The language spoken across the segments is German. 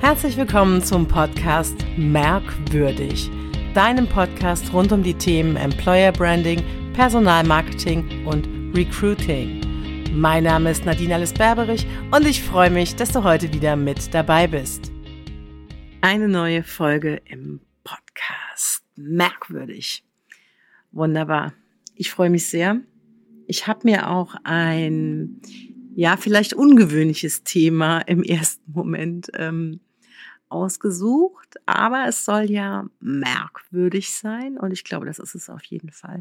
Herzlich willkommen zum Podcast Merkwürdig, deinem Podcast rund um die Themen Employer Branding, Personalmarketing und Recruiting. Mein Name ist Nadine Alice Berberich und ich freue mich, dass du heute wieder mit dabei bist. Eine neue Folge im Podcast Merkwürdig. Wunderbar. Ich freue mich sehr. Ich habe mir auch ein ja, vielleicht ungewöhnliches Thema im ersten Moment ähm, ausgesucht, aber es soll ja merkwürdig sein und ich glaube, das ist es auf jeden Fall.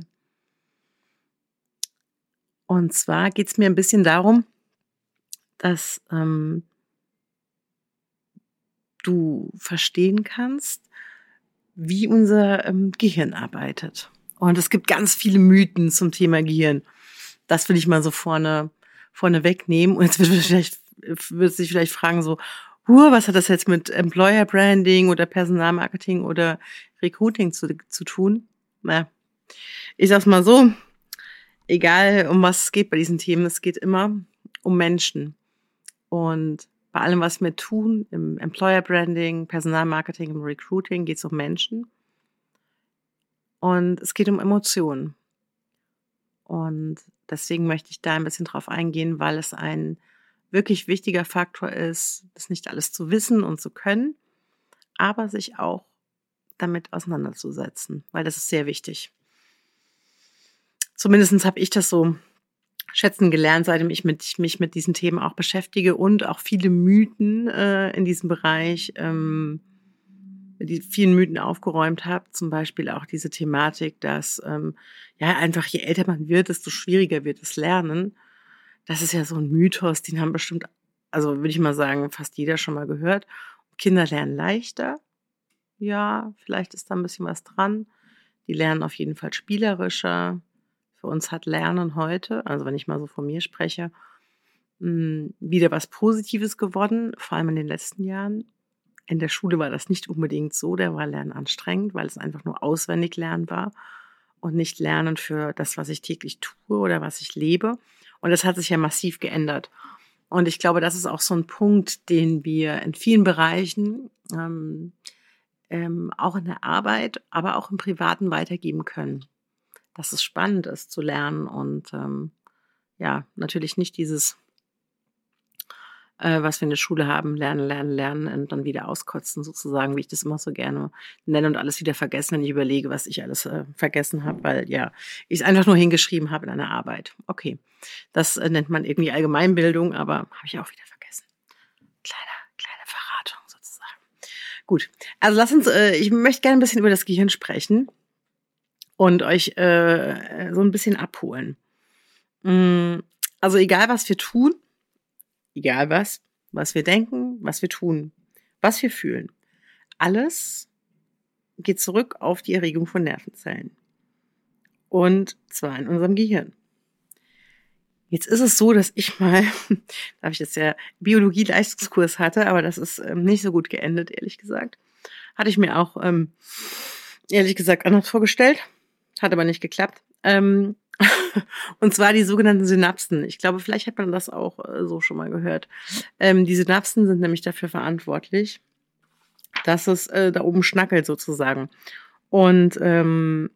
Und zwar geht es mir ein bisschen darum, dass ähm, du verstehen kannst, wie unser ähm, Gehirn arbeitet. Und es gibt ganz viele Mythen zum Thema Gehirn. Das will ich mal so vorne, vorne wegnehmen. Und jetzt wird vielleicht, wird sich vielleicht fragen so, huh, was hat das jetzt mit Employer Branding oder Personalmarketing oder Recruiting zu, zu tun? Na, ich sag's mal so, egal um was es geht bei diesen Themen, es geht immer um Menschen. Und bei allem, was wir tun, im Employer Branding, Personalmarketing, im Recruiting, geht es um Menschen. Und es geht um Emotionen. Und deswegen möchte ich da ein bisschen drauf eingehen, weil es ein wirklich wichtiger Faktor ist, das nicht alles zu wissen und zu können, aber sich auch damit auseinanderzusetzen, weil das ist sehr wichtig. Zumindest habe ich das so schätzen gelernt, seitdem ich mit, mich mit diesen Themen auch beschäftige und auch viele Mythen äh, in diesem Bereich, ähm, die vielen Mythen aufgeräumt habe. Zum Beispiel auch diese Thematik, dass ähm, ja einfach je älter man wird, desto schwieriger wird das Lernen das ist ja so ein Mythos, den haben bestimmt, also würde ich mal sagen, fast jeder schon mal gehört. Kinder lernen leichter. Ja, vielleicht ist da ein bisschen was dran. Die lernen auf jeden Fall spielerischer. Für uns hat Lernen heute, also wenn ich mal so von mir spreche, hm, wieder was Positives geworden, vor allem in den letzten Jahren. In der Schule war das nicht unbedingt so, da war Lernen anstrengend, weil es einfach nur auswendig lernen war und nicht Lernen für das, was ich täglich tue oder was ich lebe. Und das hat sich ja massiv geändert. Und ich glaube, das ist auch so ein Punkt, den wir in vielen Bereichen, ähm, ähm, auch in der Arbeit, aber auch im Privaten weitergeben können. Dass es spannend ist zu lernen und ähm, ja, natürlich nicht dieses äh, was wir in der Schule haben, lernen, lernen, lernen und dann wieder auskotzen sozusagen, wie ich das immer so gerne nenne und alles wieder vergessen, wenn ich überlege, was ich alles äh, vergessen habe, weil ja, ich es einfach nur hingeschrieben habe in einer Arbeit. Okay, das äh, nennt man irgendwie Allgemeinbildung, aber habe ich auch wieder vergessen. Kleine, kleine Verratung sozusagen. Gut, also lass uns, äh, ich möchte gerne ein bisschen über das Gehirn sprechen und euch äh, so ein bisschen abholen. Mm, also egal, was wir tun, Egal was, was wir denken, was wir tun, was wir fühlen. Alles geht zurück auf die Erregung von Nervenzellen. Und zwar in unserem Gehirn. Jetzt ist es so, dass ich mal, da habe ich jetzt ja Biologie-Leistungskurs hatte, aber das ist ähm, nicht so gut geendet, ehrlich gesagt. Hatte ich mir auch, ähm, ehrlich gesagt, anders vorgestellt. Hat aber nicht geklappt. Ähm, und zwar die sogenannten Synapsen. Ich glaube, vielleicht hat man das auch äh, so schon mal gehört. Ähm, die Synapsen sind nämlich dafür verantwortlich, dass es äh, da oben schnackelt sozusagen. Und ähm,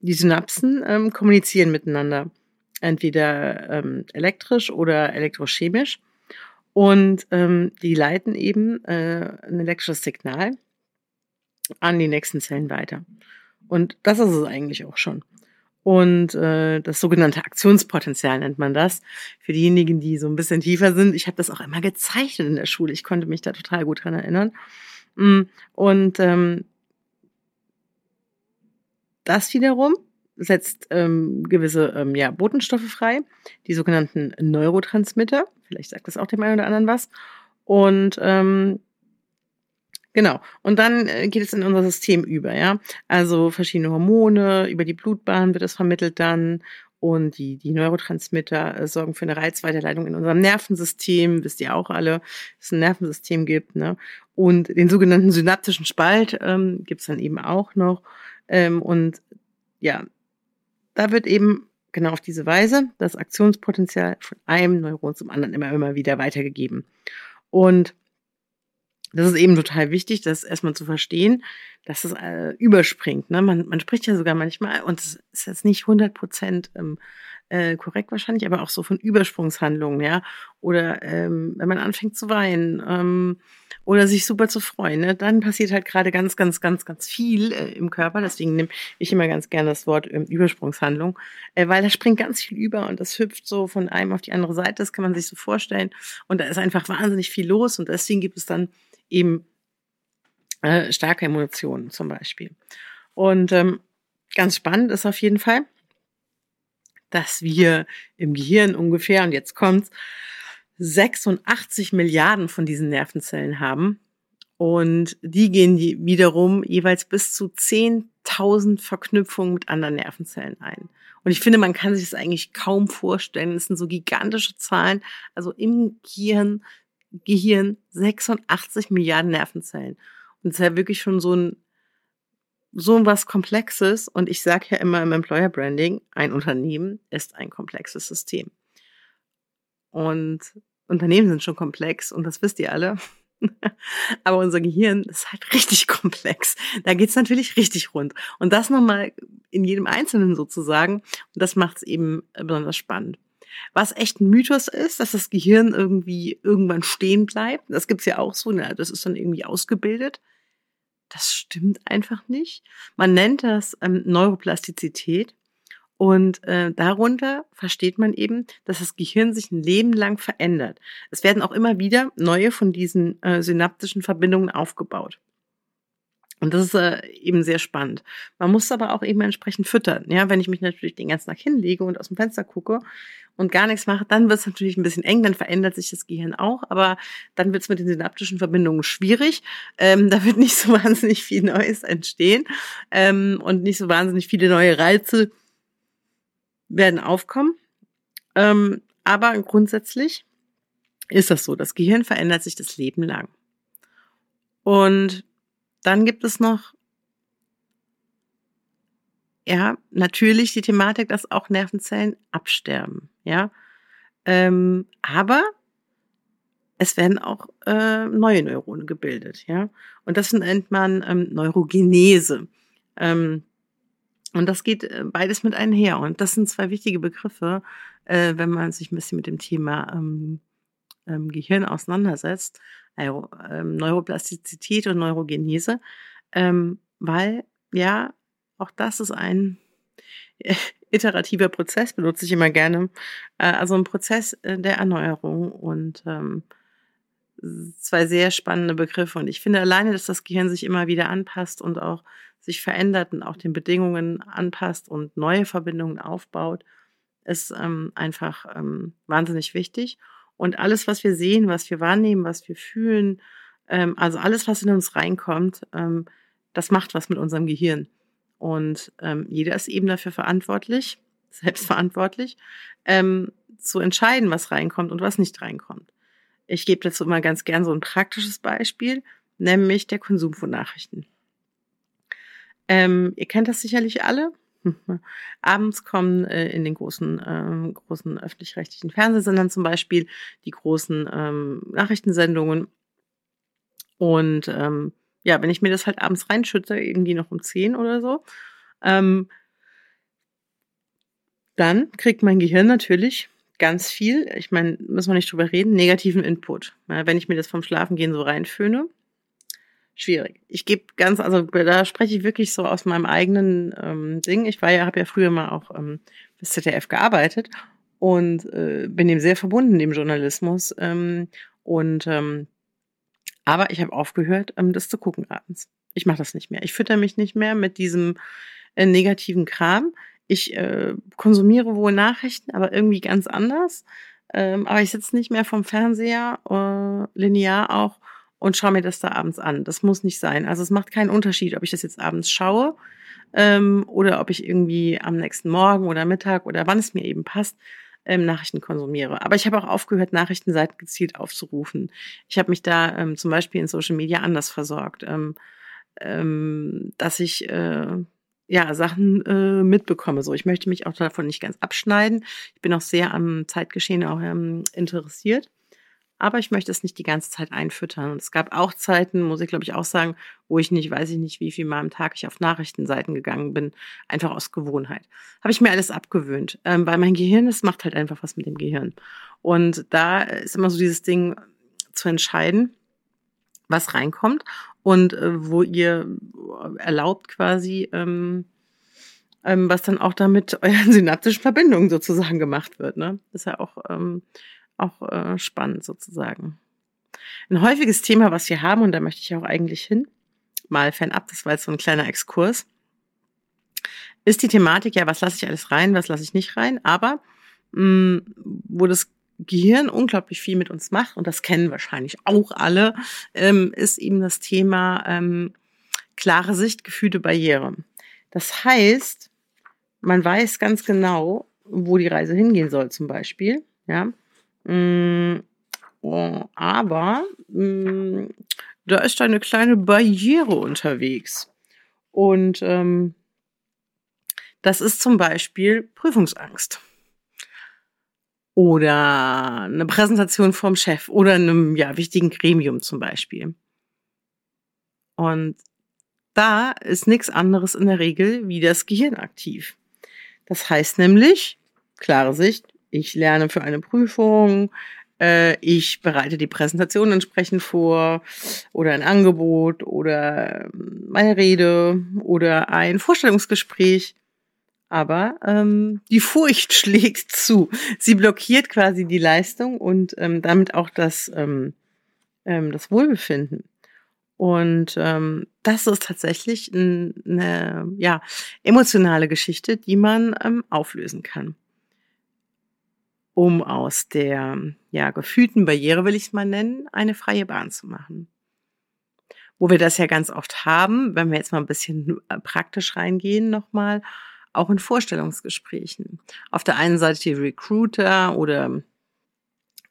die Synapsen ähm, kommunizieren miteinander, entweder ähm, elektrisch oder elektrochemisch. Und ähm, die leiten eben äh, ein elektrisches Signal an die nächsten Zellen weiter. Und das ist es eigentlich auch schon und äh, das sogenannte Aktionspotenzial nennt man das. Für diejenigen, die so ein bisschen tiefer sind. Ich habe das auch immer gezeichnet in der Schule. Ich konnte mich da total gut dran erinnern. Mm, und ähm, das wiederum setzt ähm, gewisse ähm, ja, Botenstoffe frei, die sogenannten Neurotransmitter. Vielleicht sagt das auch dem einen oder anderen was. Und ähm, Genau. Und dann äh, geht es in unser System über, ja. Also verschiedene Hormone, über die Blutbahn wird es vermittelt dann. Und die, die Neurotransmitter äh, sorgen für eine Reizweiterleitung in unserem Nervensystem, wisst ihr auch alle, dass es ein Nervensystem gibt. Ne? Und den sogenannten synaptischen Spalt ähm, gibt es dann eben auch noch. Ähm, und ja, da wird eben genau auf diese Weise das Aktionspotenzial von einem Neuron zum anderen immer, immer wieder weitergegeben. Und das ist eben total wichtig, das erstmal zu verstehen, dass es äh, überspringt. Ne? Man, man spricht ja sogar manchmal, und es ist jetzt nicht 100 Prozent ähm, äh, korrekt wahrscheinlich, aber auch so von Übersprungshandlungen, ja. Oder ähm, wenn man anfängt zu weinen ähm, oder sich super zu freuen, ne? dann passiert halt gerade ganz, ganz, ganz, ganz viel äh, im Körper. Deswegen nehme ich immer ganz gerne das Wort ähm, Übersprungshandlung, äh, weil da springt ganz viel über und das hüpft so von einem auf die andere Seite. Das kann man sich so vorstellen. Und da ist einfach wahnsinnig viel los und deswegen gibt es dann eben äh, starke Emotionen zum Beispiel. Und ähm, ganz spannend ist auf jeden Fall, dass wir im Gehirn ungefähr, und jetzt kommt's, 86 Milliarden von diesen Nervenzellen haben. Und die gehen die wiederum jeweils bis zu 10.000 Verknüpfungen mit anderen Nervenzellen ein. Und ich finde, man kann sich das eigentlich kaum vorstellen. Das sind so gigantische Zahlen. Also im Gehirn, Gehirn 86 Milliarden Nervenzellen. Und es ist ja wirklich schon so ein so was Komplexes. Und ich sage ja immer im Employer Branding, ein Unternehmen ist ein komplexes System. Und Unternehmen sind schon komplex und das wisst ihr alle. Aber unser Gehirn ist halt richtig komplex. Da geht's natürlich richtig rund. Und das nochmal in jedem Einzelnen sozusagen. Und das macht's eben besonders spannend. Was echt ein Mythos ist, dass das Gehirn irgendwie irgendwann stehen bleibt. Das gibt's ja auch so. Ne? Das ist dann irgendwie ausgebildet. Das stimmt einfach nicht. Man nennt das ähm, Neuroplastizität. Und äh, darunter versteht man eben, dass das Gehirn sich ein Leben lang verändert. Es werden auch immer wieder neue von diesen äh, synaptischen Verbindungen aufgebaut. Und das ist äh, eben sehr spannend. Man muss aber auch eben entsprechend füttern. Ja, wenn ich mich natürlich den ganzen Tag hinlege und aus dem Fenster gucke und gar nichts mache, dann wird es natürlich ein bisschen eng, dann verändert sich das Gehirn auch, aber dann wird es mit den synaptischen Verbindungen schwierig. Ähm, da wird nicht so wahnsinnig viel Neues entstehen ähm, und nicht so wahnsinnig viele neue Reize werden aufkommen. Ähm, aber grundsätzlich ist das so. Das Gehirn verändert sich das Leben lang. Und dann gibt es noch, ja, natürlich die Thematik, dass auch Nervenzellen absterben, ja. Ähm, aber es werden auch äh, neue Neuronen gebildet, ja. Und das nennt man ähm, Neurogenese. Ähm, und das geht äh, beides mit einher. Und das sind zwei wichtige Begriffe, äh, wenn man sich ein bisschen mit dem Thema ähm, ähm, Gehirn auseinandersetzt. Ähm, Neuroplastizität und Neurogenese, ähm, weil ja, auch das ist ein iterativer Prozess, benutze ich immer gerne. Äh, also ein Prozess äh, der Erneuerung und ähm, zwei sehr spannende Begriffe. Und ich finde alleine, dass das Gehirn sich immer wieder anpasst und auch sich verändert und auch den Bedingungen anpasst und neue Verbindungen aufbaut, ist ähm, einfach ähm, wahnsinnig wichtig. Und alles, was wir sehen, was wir wahrnehmen, was wir fühlen, ähm, also alles, was in uns reinkommt, ähm, das macht was mit unserem Gehirn. Und ähm, jeder ist eben dafür verantwortlich, selbstverantwortlich, ähm, zu entscheiden, was reinkommt und was nicht reinkommt. Ich gebe dazu immer ganz gern so ein praktisches Beispiel, nämlich der Konsum von Nachrichten. Ähm, ihr kennt das sicherlich alle. Abends kommen äh, in den großen, ähm, großen öffentlich-rechtlichen Fernsehsendern zum Beispiel die großen ähm, Nachrichtensendungen. Und ähm, ja, wenn ich mir das halt abends reinschütte, irgendwie noch um 10 oder so, ähm, dann kriegt mein Gehirn natürlich ganz viel, ich meine, müssen wir nicht drüber reden, negativen Input. Ja, wenn ich mir das vom Schlafengehen so reinföhne, schwierig. Ich gebe ganz, also da spreche ich wirklich so aus meinem eigenen ähm, Ding. Ich war ja, habe ja früher mal auch ähm, fürs ZDF gearbeitet und äh, bin dem sehr verbunden, dem Journalismus. Ähm, und ähm, aber ich habe aufgehört, ähm, das zu gucken abends. Ich mache das nicht mehr. Ich fütter mich nicht mehr mit diesem äh, negativen Kram. Ich äh, konsumiere wohl Nachrichten, aber irgendwie ganz anders. Ähm, aber ich sitze nicht mehr vom Fernseher, äh, linear auch, und schaue mir das da abends an. Das muss nicht sein. Also es macht keinen Unterschied, ob ich das jetzt abends schaue ähm, oder ob ich irgendwie am nächsten Morgen oder Mittag oder wann es mir eben passt, ähm, Nachrichten konsumiere. Aber ich habe auch aufgehört, Nachrichtenseiten gezielt aufzurufen. Ich habe mich da ähm, zum Beispiel in Social Media anders versorgt, ähm, ähm, dass ich äh, ja Sachen äh, mitbekomme. So, ich möchte mich auch davon nicht ganz abschneiden. Ich bin auch sehr am Zeitgeschehen auch ähm, interessiert aber ich möchte es nicht die ganze Zeit einfüttern. Und es gab auch Zeiten, muss ich glaube ich auch sagen, wo ich nicht, weiß ich nicht, wie viel Mal am Tag ich auf Nachrichtenseiten gegangen bin, einfach aus Gewohnheit. Habe ich mir alles abgewöhnt, ähm, weil mein Gehirn, es macht halt einfach was mit dem Gehirn. Und da ist immer so dieses Ding zu entscheiden, was reinkommt und äh, wo ihr erlaubt quasi, ähm, ähm, was dann auch damit euren synaptischen Verbindungen sozusagen gemacht wird. Ne? Das ist ja auch, ähm, auch äh, spannend sozusagen. Ein häufiges Thema, was wir haben, und da möchte ich auch eigentlich hin, mal fernab, das war jetzt so ein kleiner Exkurs, ist die Thematik, ja, was lasse ich alles rein, was lasse ich nicht rein, aber mh, mm, wo das Gehirn unglaublich viel mit uns macht, und das kennen wahrscheinlich auch alle, ähm, ist eben das Thema ähm, klare Sicht, Gefühle, Barriere. Das heißt, man weiß ganz genau, wo die Reise hingehen soll, zum Beispiel. Ja. Mm, oh, aber mm, da ist eine kleine Barriere unterwegs. Und ähm, das ist zum Beispiel Prüfungsangst. Oder eine Präsentation vom Chef oder einem ja, wichtigen Gremium zum Beispiel. Und da ist nichts anderes in der Regel wie das Gehirn aktiv. Das heißt nämlich, klare Sicht, ich lerne für eine Prüfung, äh, ich bereite die Präsentation entsprechend vor oder ein Angebot oder ähm, meine Rede oder ein Vorstellungsgespräch. Aber ähm, die Furcht schlägt zu. Sie blockiert quasi die Leistung und ähm, damit auch das, ähm, ähm, das Wohlbefinden. Und ähm, das ist tatsächlich eine ja, emotionale Geschichte, die man ähm, auflösen kann. Um aus der ja, gefühlten Barriere, will ich es mal nennen, eine freie Bahn zu machen. Wo wir das ja ganz oft haben, wenn wir jetzt mal ein bisschen äh, praktisch reingehen nochmal, auch in Vorstellungsgesprächen. Auf der einen Seite die Recruiter oder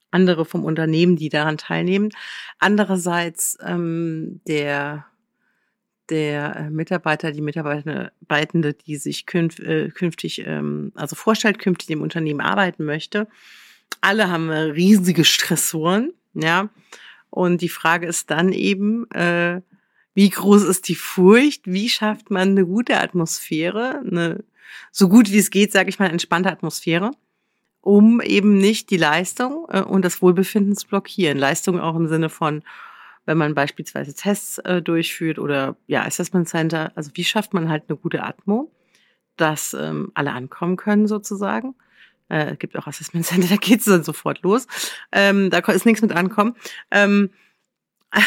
andere vom Unternehmen, die daran teilnehmen. Andererseits ähm, der der äh, Mitarbeiter, die Mitarbeitende, die sich künf, äh, künftig, ähm, also vorstellt, künftig im Unternehmen arbeiten möchte. Alle haben äh, riesige Stressoren, ja. Und die Frage ist dann eben, äh, wie groß ist die Furcht? Wie schafft man eine gute Atmosphäre, eine so gut wie es geht, sage ich mal, entspannte Atmosphäre? um eben nicht die Leistung äh, und das Wohlbefinden zu blockieren. Leistung auch im Sinne von, wenn man beispielsweise Tests äh, durchführt oder ja, Assessment Center, also wie schafft man halt eine gute Atmo, dass ähm, alle ankommen können sozusagen. Äh, es gibt auch Assessment Center, da geht's dann sofort los. Ähm, da ist nichts mit ankommen. Ähm,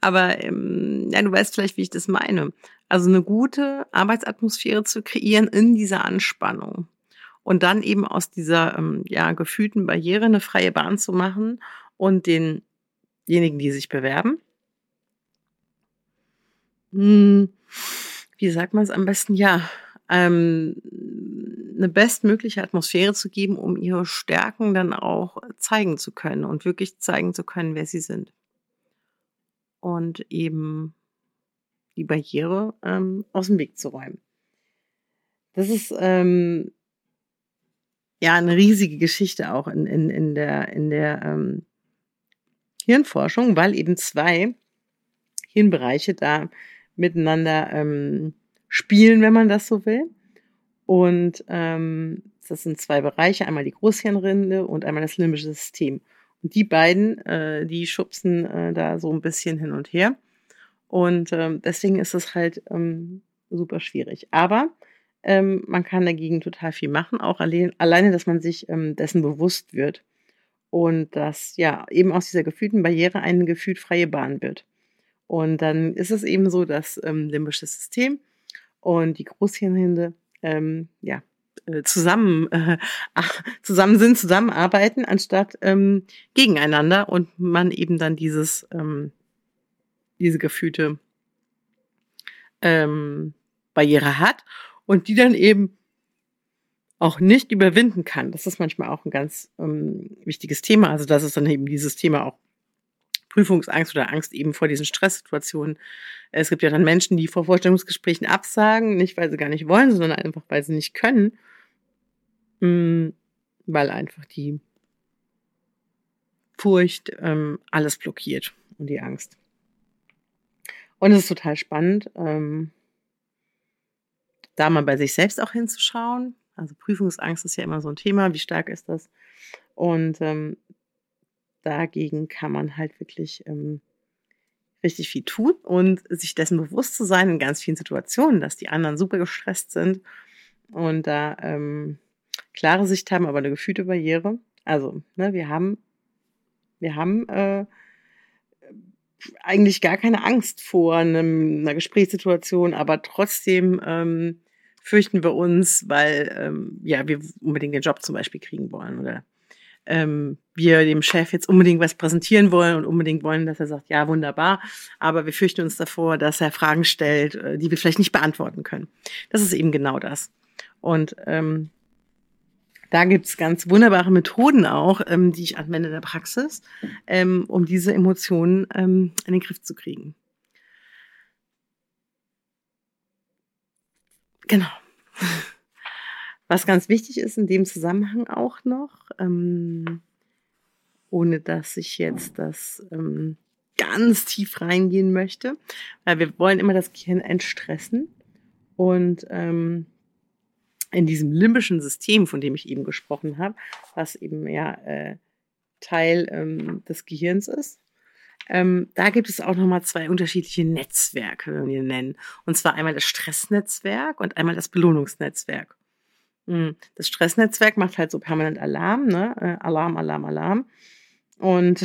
aber ähm, ja, du weißt vielleicht, wie ich das meine. Also eine gute Arbeitsatmosphäre zu kreieren in dieser Anspannung und dann eben aus dieser ähm, ja, gefühlten Barriere eine freie Bahn zu machen und denjenigen, die sich bewerben, hm, wie sagt man es am besten, ja, ähm, eine bestmögliche Atmosphäre zu geben, um ihre Stärken dann auch zeigen zu können und wirklich zeigen zu können, wer sie sind. Und eben die Barriere ähm, aus dem Weg zu räumen. Das ist ähm, ja eine riesige Geschichte auch in, in, in der, in der ähm, Hirnforschung, weil eben zwei Hirnbereiche da miteinander ähm, spielen, wenn man das so will. Und ähm, das sind zwei Bereiche, einmal die Großhirnrinde und einmal das limbische System. Und die beiden, äh, die schubsen äh, da so ein bisschen hin und her. Und ähm, deswegen ist es halt ähm, super schwierig. Aber ähm, man kann dagegen total viel machen, auch allein, alleine, dass man sich ähm, dessen bewusst wird und dass ja eben aus dieser gefühlten Barriere eine gefühlt freie Bahn wird. Und dann ist es eben so, dass ähm, limbische System und die Großhirnhinde ähm, ja, äh, zusammen, äh, zusammen sind, zusammenarbeiten, anstatt ähm, gegeneinander und man eben dann dieses, ähm, diese gefühlte ähm, Barriere hat und die dann eben auch nicht überwinden kann. Das ist manchmal auch ein ganz ähm, wichtiges Thema. Also das ist dann eben dieses Thema auch Prüfungsangst oder Angst eben vor diesen Stresssituationen. Es gibt ja dann Menschen, die vor Vorstellungsgesprächen absagen, nicht weil sie gar nicht wollen, sondern einfach weil sie nicht können, mm, weil einfach die Furcht, ähm, alles blockiert und die Angst. Und es ist total spannend, ähm, da mal bei sich selbst auch hinzuschauen. Also Prüfungsangst ist ja immer so ein Thema, wie stark ist das? Und ähm, dagegen kann man halt wirklich ähm, richtig viel tun und sich dessen bewusst zu sein in ganz vielen Situationen, dass die anderen super gestresst sind und da ähm, klare Sicht haben, aber eine gefühlte Barriere. Also, ne, wir haben, wir haben äh, eigentlich gar keine Angst vor einem, einer Gesprächssituation, aber trotzdem ähm, fürchten wir uns, weil ähm, ja wir unbedingt den Job zum Beispiel kriegen wollen oder ähm, wir dem Chef jetzt unbedingt was präsentieren wollen und unbedingt wollen, dass er sagt, ja, wunderbar, aber wir fürchten uns davor, dass er Fragen stellt, äh, die wir vielleicht nicht beantworten können. Das ist eben genau das. Und ähm, da gibt's ganz wunderbare Methoden auch, ähm, die ich anwende in der Praxis, ähm, um diese Emotionen ähm, in den Griff zu kriegen. Genau. Was ganz wichtig ist in dem Zusammenhang auch noch, ähm, ohne dass ich jetzt das ähm, ganz tief reingehen möchte, weil wir wollen immer das Gehirn entstressen und ähm, in diesem limbischen System, von dem ich eben gesprochen habe, was eben ja äh, Teil ähm, des Gehirns ist, ähm, da gibt es auch nochmal zwei unterschiedliche Netzwerke, wenn wir nennen. Und zwar einmal das Stressnetzwerk und einmal das Belohnungsnetzwerk. Hm, das Stressnetzwerk macht halt so permanent Alarm, ne? Äh, Alarm, Alarm, Alarm. Und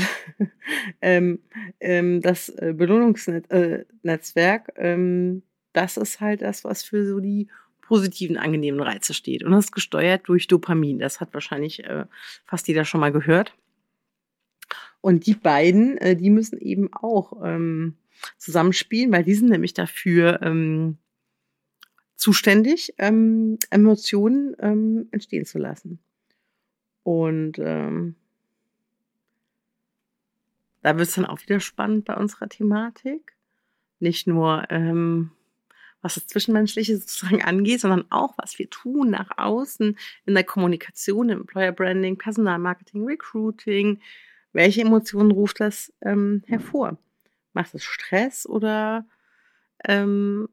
ähm, ähm, das äh, Belohnungsnetzwerk, äh, ähm, das ist halt das, was für so die positiven, angenehmen Reize steht. Und das ist gesteuert durch Dopamin. Das hat wahrscheinlich äh, fast jeder schon mal gehört. Und die beiden, äh, die müssen eben auch ähm, zusammenspielen, weil die sind nämlich dafür ähm, zuständig, ähm, Emotionen ähm, entstehen zu lassen. Und ähm, da wird es dann auch wieder spannend bei unserer Thematik. Nicht nur, ähm, was das Zwischenmenschliche sozusagen angeht, sondern auch, was wir tun nach außen in der Kommunikation, im Employer Branding, Personalmarketing, Recruiting. Welche Emotionen ruft das ähm, hervor? Macht es Stress oder ähm,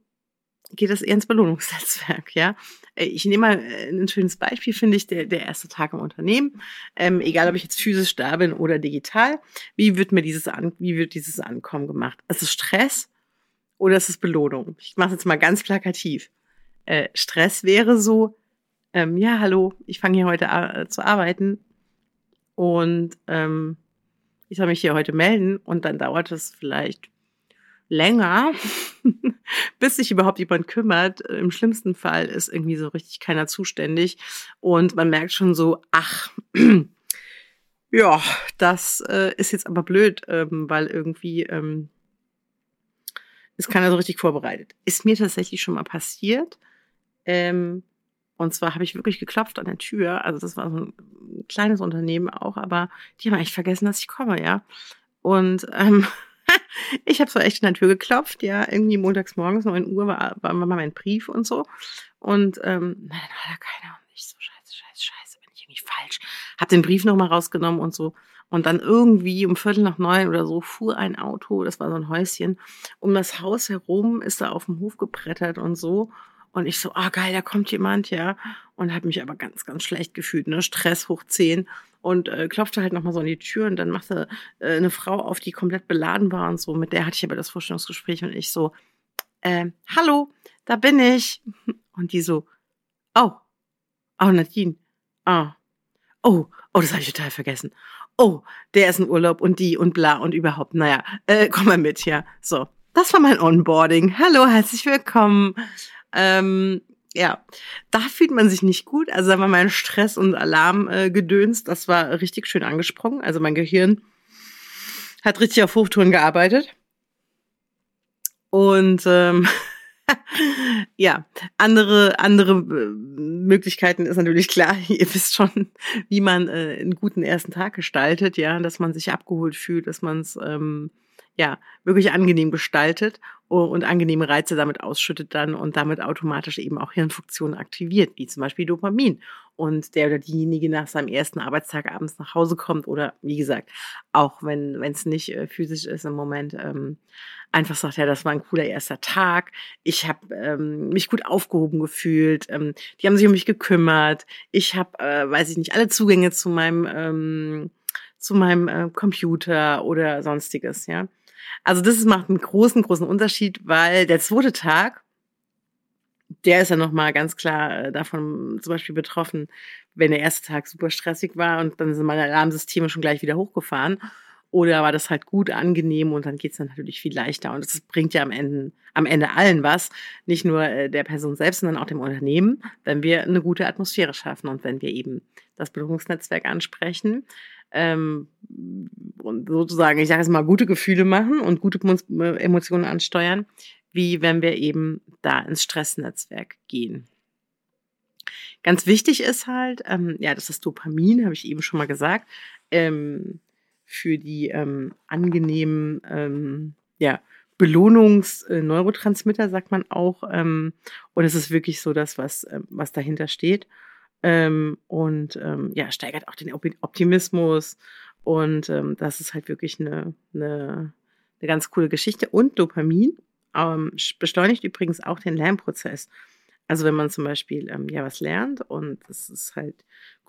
geht das eher ins Belohnungsnetzwerk, ja. Äh, ich nehme mal äh, ein schönes Beispiel, finde ich, der, der erste Tag im Unternehmen. Ähm, egal, ob ich jetzt physisch da bin oder digital. Wie wird mir dieses, an, wie wird dieses Ankommen gemacht? Ist es Stress oder ist es Belohnung? Ich mache es jetzt mal ganz plakativ. Äh, Stress wäre so, ähm, ja, hallo, ich fange hier heute äh, zu arbeiten und ähm, ich soll mich hier heute melden und dann dauert es vielleicht länger, bis sich überhaupt jemand kümmert. Im schlimmsten Fall ist irgendwie so richtig keiner zuständig und man merkt schon so, ach, ja, das äh, ist jetzt aber blöd, ähm, weil irgendwie ähm, ist keiner so richtig vorbereitet. Ist mir tatsächlich schon mal passiert. Ähm, und zwar habe ich wirklich geklopft an der Tür. Also das war so ein kleines Unternehmen auch, aber die haben eigentlich vergessen, dass ich komme, ja. Und ähm, ich habe so echt an der Tür geklopft, ja, irgendwie montags morgens, 9 Uhr war, war mal mein Brief und so. Und ähm, na, dann war da keiner. Und ich so, scheiße, scheiße, scheiße, bin ich irgendwie falsch. Hab den Brief nochmal rausgenommen und so. Und dann irgendwie um Viertel nach neun oder so fuhr ein Auto, das war so ein Häuschen, um das Haus herum, ist da auf dem Hof gebrettert und so. Und ich so, ah oh, geil, da kommt jemand, ja. Und habe mich aber ganz, ganz schlecht gefühlt, ne? Stress hoch zehn und äh, klopfte halt nochmal so an die Tür und dann machte äh, eine Frau auf, die komplett beladen war und so. Mit der hatte ich aber das Vorstellungsgespräch und ich so, äh, hallo, da bin ich. Und die so, oh, oh, Nadine, ah, oh, oh, das habe ich total vergessen. Oh, der ist in Urlaub und die und bla und überhaupt. Naja, äh, komm mal mit, ja. So, das war mein Onboarding. Hallo, herzlich willkommen. Ähm, ja, da fühlt man sich nicht gut. Also da war mein Stress und Alarmgedöns, äh, das war richtig schön angesprungen. Also mein Gehirn hat richtig auf Hochtouren gearbeitet. Und ähm, ja, andere, andere äh, Möglichkeiten ist natürlich klar. Ihr wisst schon, wie man äh, einen guten ersten Tag gestaltet, ja, dass man sich abgeholt fühlt, dass man es ähm, ja, wirklich angenehm gestaltet und angenehme Reize damit ausschüttet dann und damit automatisch eben auch Hirnfunktionen aktiviert, wie zum Beispiel Dopamin. Und der oder diejenige nach seinem ersten Arbeitstag abends nach Hause kommt oder wie gesagt, auch wenn es nicht äh, physisch ist im Moment, ähm, einfach sagt, ja, das war ein cooler erster Tag. Ich habe ähm, mich gut aufgehoben gefühlt. Ähm, die haben sich um mich gekümmert. Ich habe, äh, weiß ich nicht, alle Zugänge zu meinem ähm, zu meinem äh, Computer oder sonstiges, ja. Also das macht einen großen, großen Unterschied, weil der zweite Tag, der ist ja nochmal ganz klar äh, davon zum Beispiel betroffen, wenn der erste Tag super stressig war und dann sind meine Alarmsysteme schon gleich wieder hochgefahren. Oder war das halt gut, angenehm und dann geht's dann natürlich viel leichter. Und das bringt ja am Ende, am Ende allen was, nicht nur äh, der Person selbst, sondern auch dem Unternehmen, wenn wir eine gute Atmosphäre schaffen und wenn wir eben das Bildungsnetzwerk ansprechen ähm, und sozusagen, ich sage jetzt mal, gute Gefühle machen und gute Emotionen ansteuern, wie wenn wir eben da ins Stressnetzwerk gehen. Ganz wichtig ist halt, ähm, ja, das ist Dopamin, habe ich eben schon mal gesagt, ähm, für die ähm, angenehmen, ähm, ja, Belohnungsneurotransmitter, sagt man auch. Ähm, und es ist wirklich so das, was, äh, was dahinter steht. Ähm, und ähm, ja, steigert auch den Optimismus. Und ähm, das ist halt wirklich eine, eine, eine ganz coole Geschichte. Und Dopamin ähm, beschleunigt übrigens auch den Lernprozess. Also wenn man zum Beispiel ähm, ja was lernt und das ist halt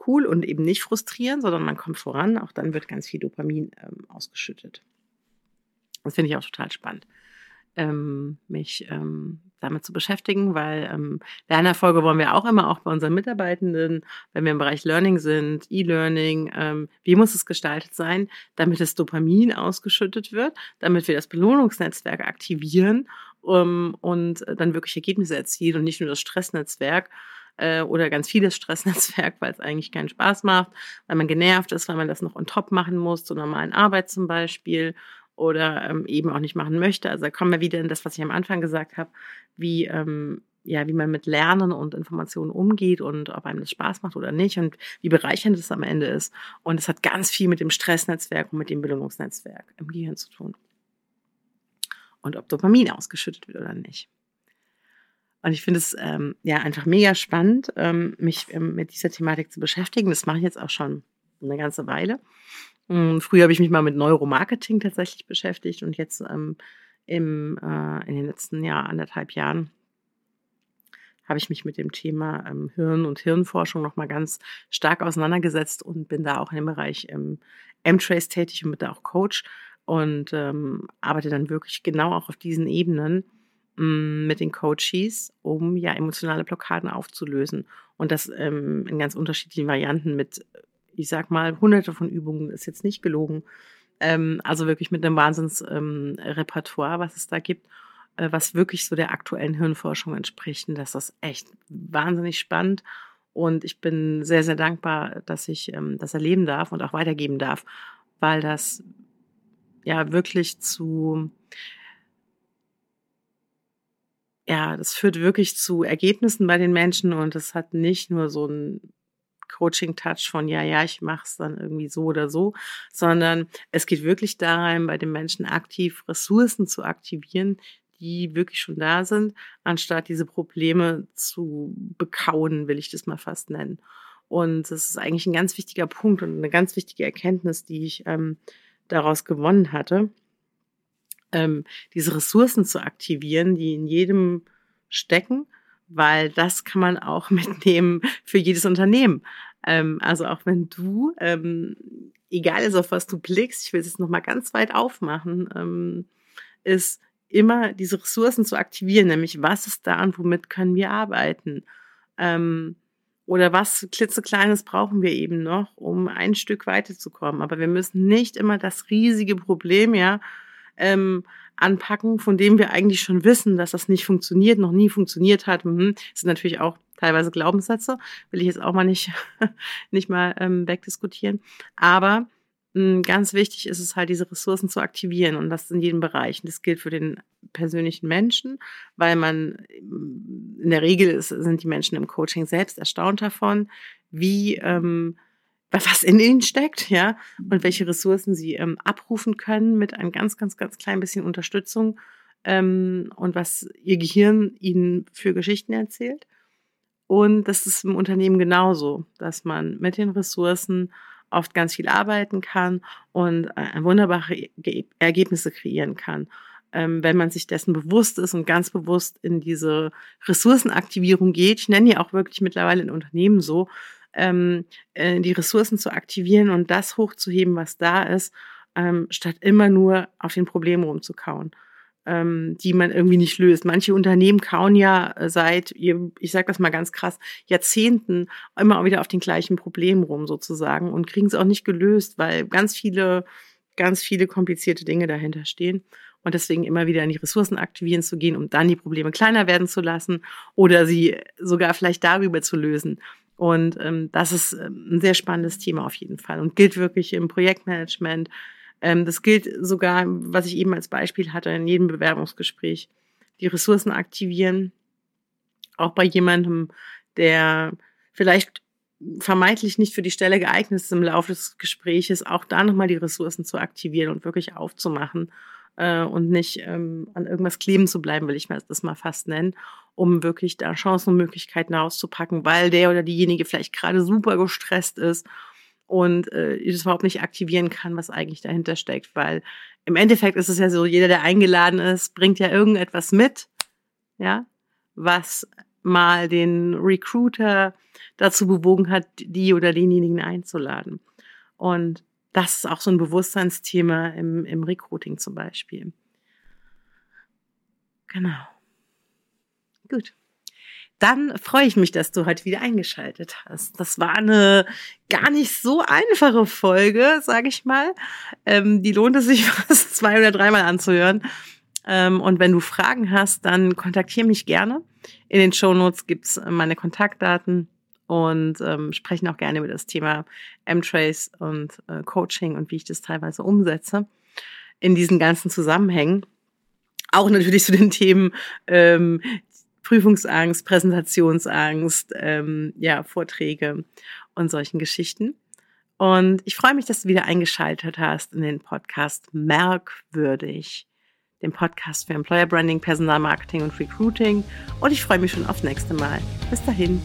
cool und eben nicht frustrierend, sondern man kommt voran, auch dann wird ganz viel Dopamin ähm, ausgeschüttet. Das finde ich auch total spannend ähm, mich ähm, damit zu beschäftigen, weil ähm, Lernerfolge wollen wir auch immer, auch bei unseren Mitarbeitenden, wenn wir im Bereich Learning sind, E-Learning, ähm, wie muss es gestaltet sein, damit das Dopamin ausgeschüttet wird, damit wir das Belohnungsnetzwerk aktivieren um, und dann wirklich Ergebnisse erzielen und nicht nur das Stressnetzwerk äh, oder ganz vieles Stressnetzwerk, weil es eigentlich keinen Spaß macht, weil man genervt ist, weil man das noch on top machen muss, zur normalen Arbeit zum Beispiel oder ähm, eben auch nicht machen möchte. Also da kommen wir wieder in das, was ich am Anfang gesagt habe, wie, ähm, ja, wie man mit Lernen und Informationen umgeht und ob einem das Spaß macht oder nicht und wie bereichernd es am Ende ist. Und es hat ganz viel mit dem Stressnetzwerk und mit dem Bildungsnetzwerk im Gehirn zu tun. Und ob Dopamin ausgeschüttet wird oder nicht. Und ich finde es ähm, ja einfach mega spannend, ähm, mich ähm, mit dieser Thematik zu beschäftigen. Das mache ich jetzt auch schon eine ganze Weile. Hm, früher habe ich mich mal mit Neuromarketing tatsächlich beschäftigt und jetzt ähm, im, äh, in den letzten Jahr, anderthalb Jahren habe ich mich mit dem Thema ähm, Hirn und Hirnforschung nochmal ganz stark auseinandergesetzt und bin da auch in dem Bereich ähm, M-Trace tätig und bin da auch Coach und ähm, arbeite dann wirklich genau auch auf diesen Ebenen mh, hm, mit den Coaches, um ja emotionale Blockaden aufzulösen. Und das ähm, in ganz unterschiedlichen Varianten mit ich sag mal, hunderte von Übungen, ist jetzt nicht gelogen. Ähm, also wirklich mit einem Wahnsinnsrepertoire, ähm, was es da gibt, äh, was wirklich so der aktuellen Hirnforschung entspricht. Und das ist echt wahnsinnig spannend. Und ich bin sehr, sehr dankbar, dass ich ähm, das erleben darf und auch weitergeben darf, weil das ja wirklich zu, ja, das führt wirklich zu Ergebnissen bei den Menschen und es hat nicht nur so ein Coaching-Touch von, ja, ja, ich mache es dann irgendwie so oder so, sondern es geht wirklich darum, bei den Menschen aktiv Ressourcen zu aktivieren, die wirklich schon da sind, anstatt diese Probleme zu bekauen, will ich das mal fast nennen. Und das ist eigentlich ein ganz wichtiger Punkt und eine ganz wichtige Erkenntnis, die ich ähm, daraus gewonnen hatte, ähm, diese Ressourcen zu aktivieren, die in jedem stecken weil das kann man auch mitnehmen für jedes Unternehmen. Ähm, also auch wenn du, ähm, egal ist, auf was du blickst, ich will es jetzt nochmal ganz weit aufmachen, ähm, ist immer diese Ressourcen zu aktivieren, nämlich was ist da und womit können wir arbeiten? Ähm, oder was klitzekleines brauchen wir eben noch, um ein Stück weiterzukommen. Aber wir müssen nicht immer das riesige Problem ja ähm, anpacken, von dem wir eigentlich schon wissen, dass das nicht funktioniert, noch nie funktioniert hat. Mhm. Das sind natürlich auch teilweise Glaubenssätze, will ich jetzt auch mal nicht, nicht mal ähm, wegdiskutieren. Aber ganz wichtig ist es halt, diese Ressourcen zu aktivieren und das in jedem Bereich. Und das gilt für den persönlichen Menschen, weil man in der Regel ist, sind die Menschen im Coaching selbst erstaunt davon, wie ähm, was in ihnen steckt, ja, und welche Ressourcen sie ähm, abrufen können mit ein ganz, ganz, ganz klein bisschen Unterstützung ähm, und was ihr Gehirn ihnen für Geschichten erzählt. Und das ist im Unternehmen genauso, dass man mit den Ressourcen oft ganz viel arbeiten kann und äh, wunderbare Ergebnisse kreieren kann. Ähm, wenn man sich dessen bewusst ist und ganz bewusst in diese Ressourcenaktivierung geht, ich nenne die auch wirklich mittlerweile in Unternehmen so, ähm, äh, die Ressourcen zu aktivieren und das hochzuheben, was da ist, ähm, statt immer nur auf den Problemen rumzukauen ähm, die man irgendwie nicht löst. Manche Unternehmen kauen ja äh, seit, ich sage das mal ganz krass, Jahrzehnten immer wieder auf den gleichen Problemen rum sozusagen und kriegen es auch nicht gelöst, weil ganz viele, ganz viele komplizierte Dinge dahinter stehen. Und deswegen immer wieder in die Ressourcen aktivieren zu gehen, um dann die Probleme kleiner werden zu lassen oder sie sogar vielleicht darüber zu lösen. Und ähm, das ist ähm, ein sehr spannendes Thema auf jeden Fall und gilt wirklich im Projektmanagement, das gilt sogar, was ich eben als Beispiel hatte, in jedem Bewerbungsgespräch. Die Ressourcen aktivieren, auch bei jemandem, der vielleicht vermeintlich nicht für die Stelle geeignet ist im Laufe des Gespräches, auch da nochmal die Ressourcen zu aktivieren und wirklich aufzumachen äh, und nicht ähm, an irgendwas kleben zu bleiben, will ich das mal fast nennen, um wirklich da Chancen und Möglichkeiten rauszupacken, weil der oder diejenige vielleicht gerade super gestresst ist und äh, ich das überhaupt nicht aktivieren kann, was eigentlich dahinter steckt. Weil im Endeffekt ist es ja so, jeder, der eingeladen ist, bringt ja irgendetwas mit, ja, was mal den Recruiter dazu bewogen hat, die oder denjenigen einzuladen. Und das ist auch so ein Bewusstseinsthema im, im Recruiting zum Beispiel. Genau. Gut dann freue ich mich, dass du heute wieder eingeschaltet hast. Das war eine gar nicht so einfache Folge, sage ich mal. Ähm, die lohnt es sich fast zwei oder dreimal anzuhören. Ähm, und wenn du Fragen hast, dann kontaktiere mich gerne. In den Show Notes gibt's meine Kontaktdaten und ähm, sprechen auch gerne über das Thema M-Trace und äh, Coaching und wie ich das teilweise umsetze in diesen ganzen Zusammenhängen. Auch natürlich zu den Themen, ähm, Prüfungsangst, Präsentationsangst, ähm, ja, Vorträge und solchen Geschichten. Und ich freue mich, dass du wieder eingeschaltet hast in den Podcast Merkwürdig, den Podcast für Employer Branding, Personalmarketing und Recruiting. Und ich freue mich schon aufs nächste Mal. Bis dahin.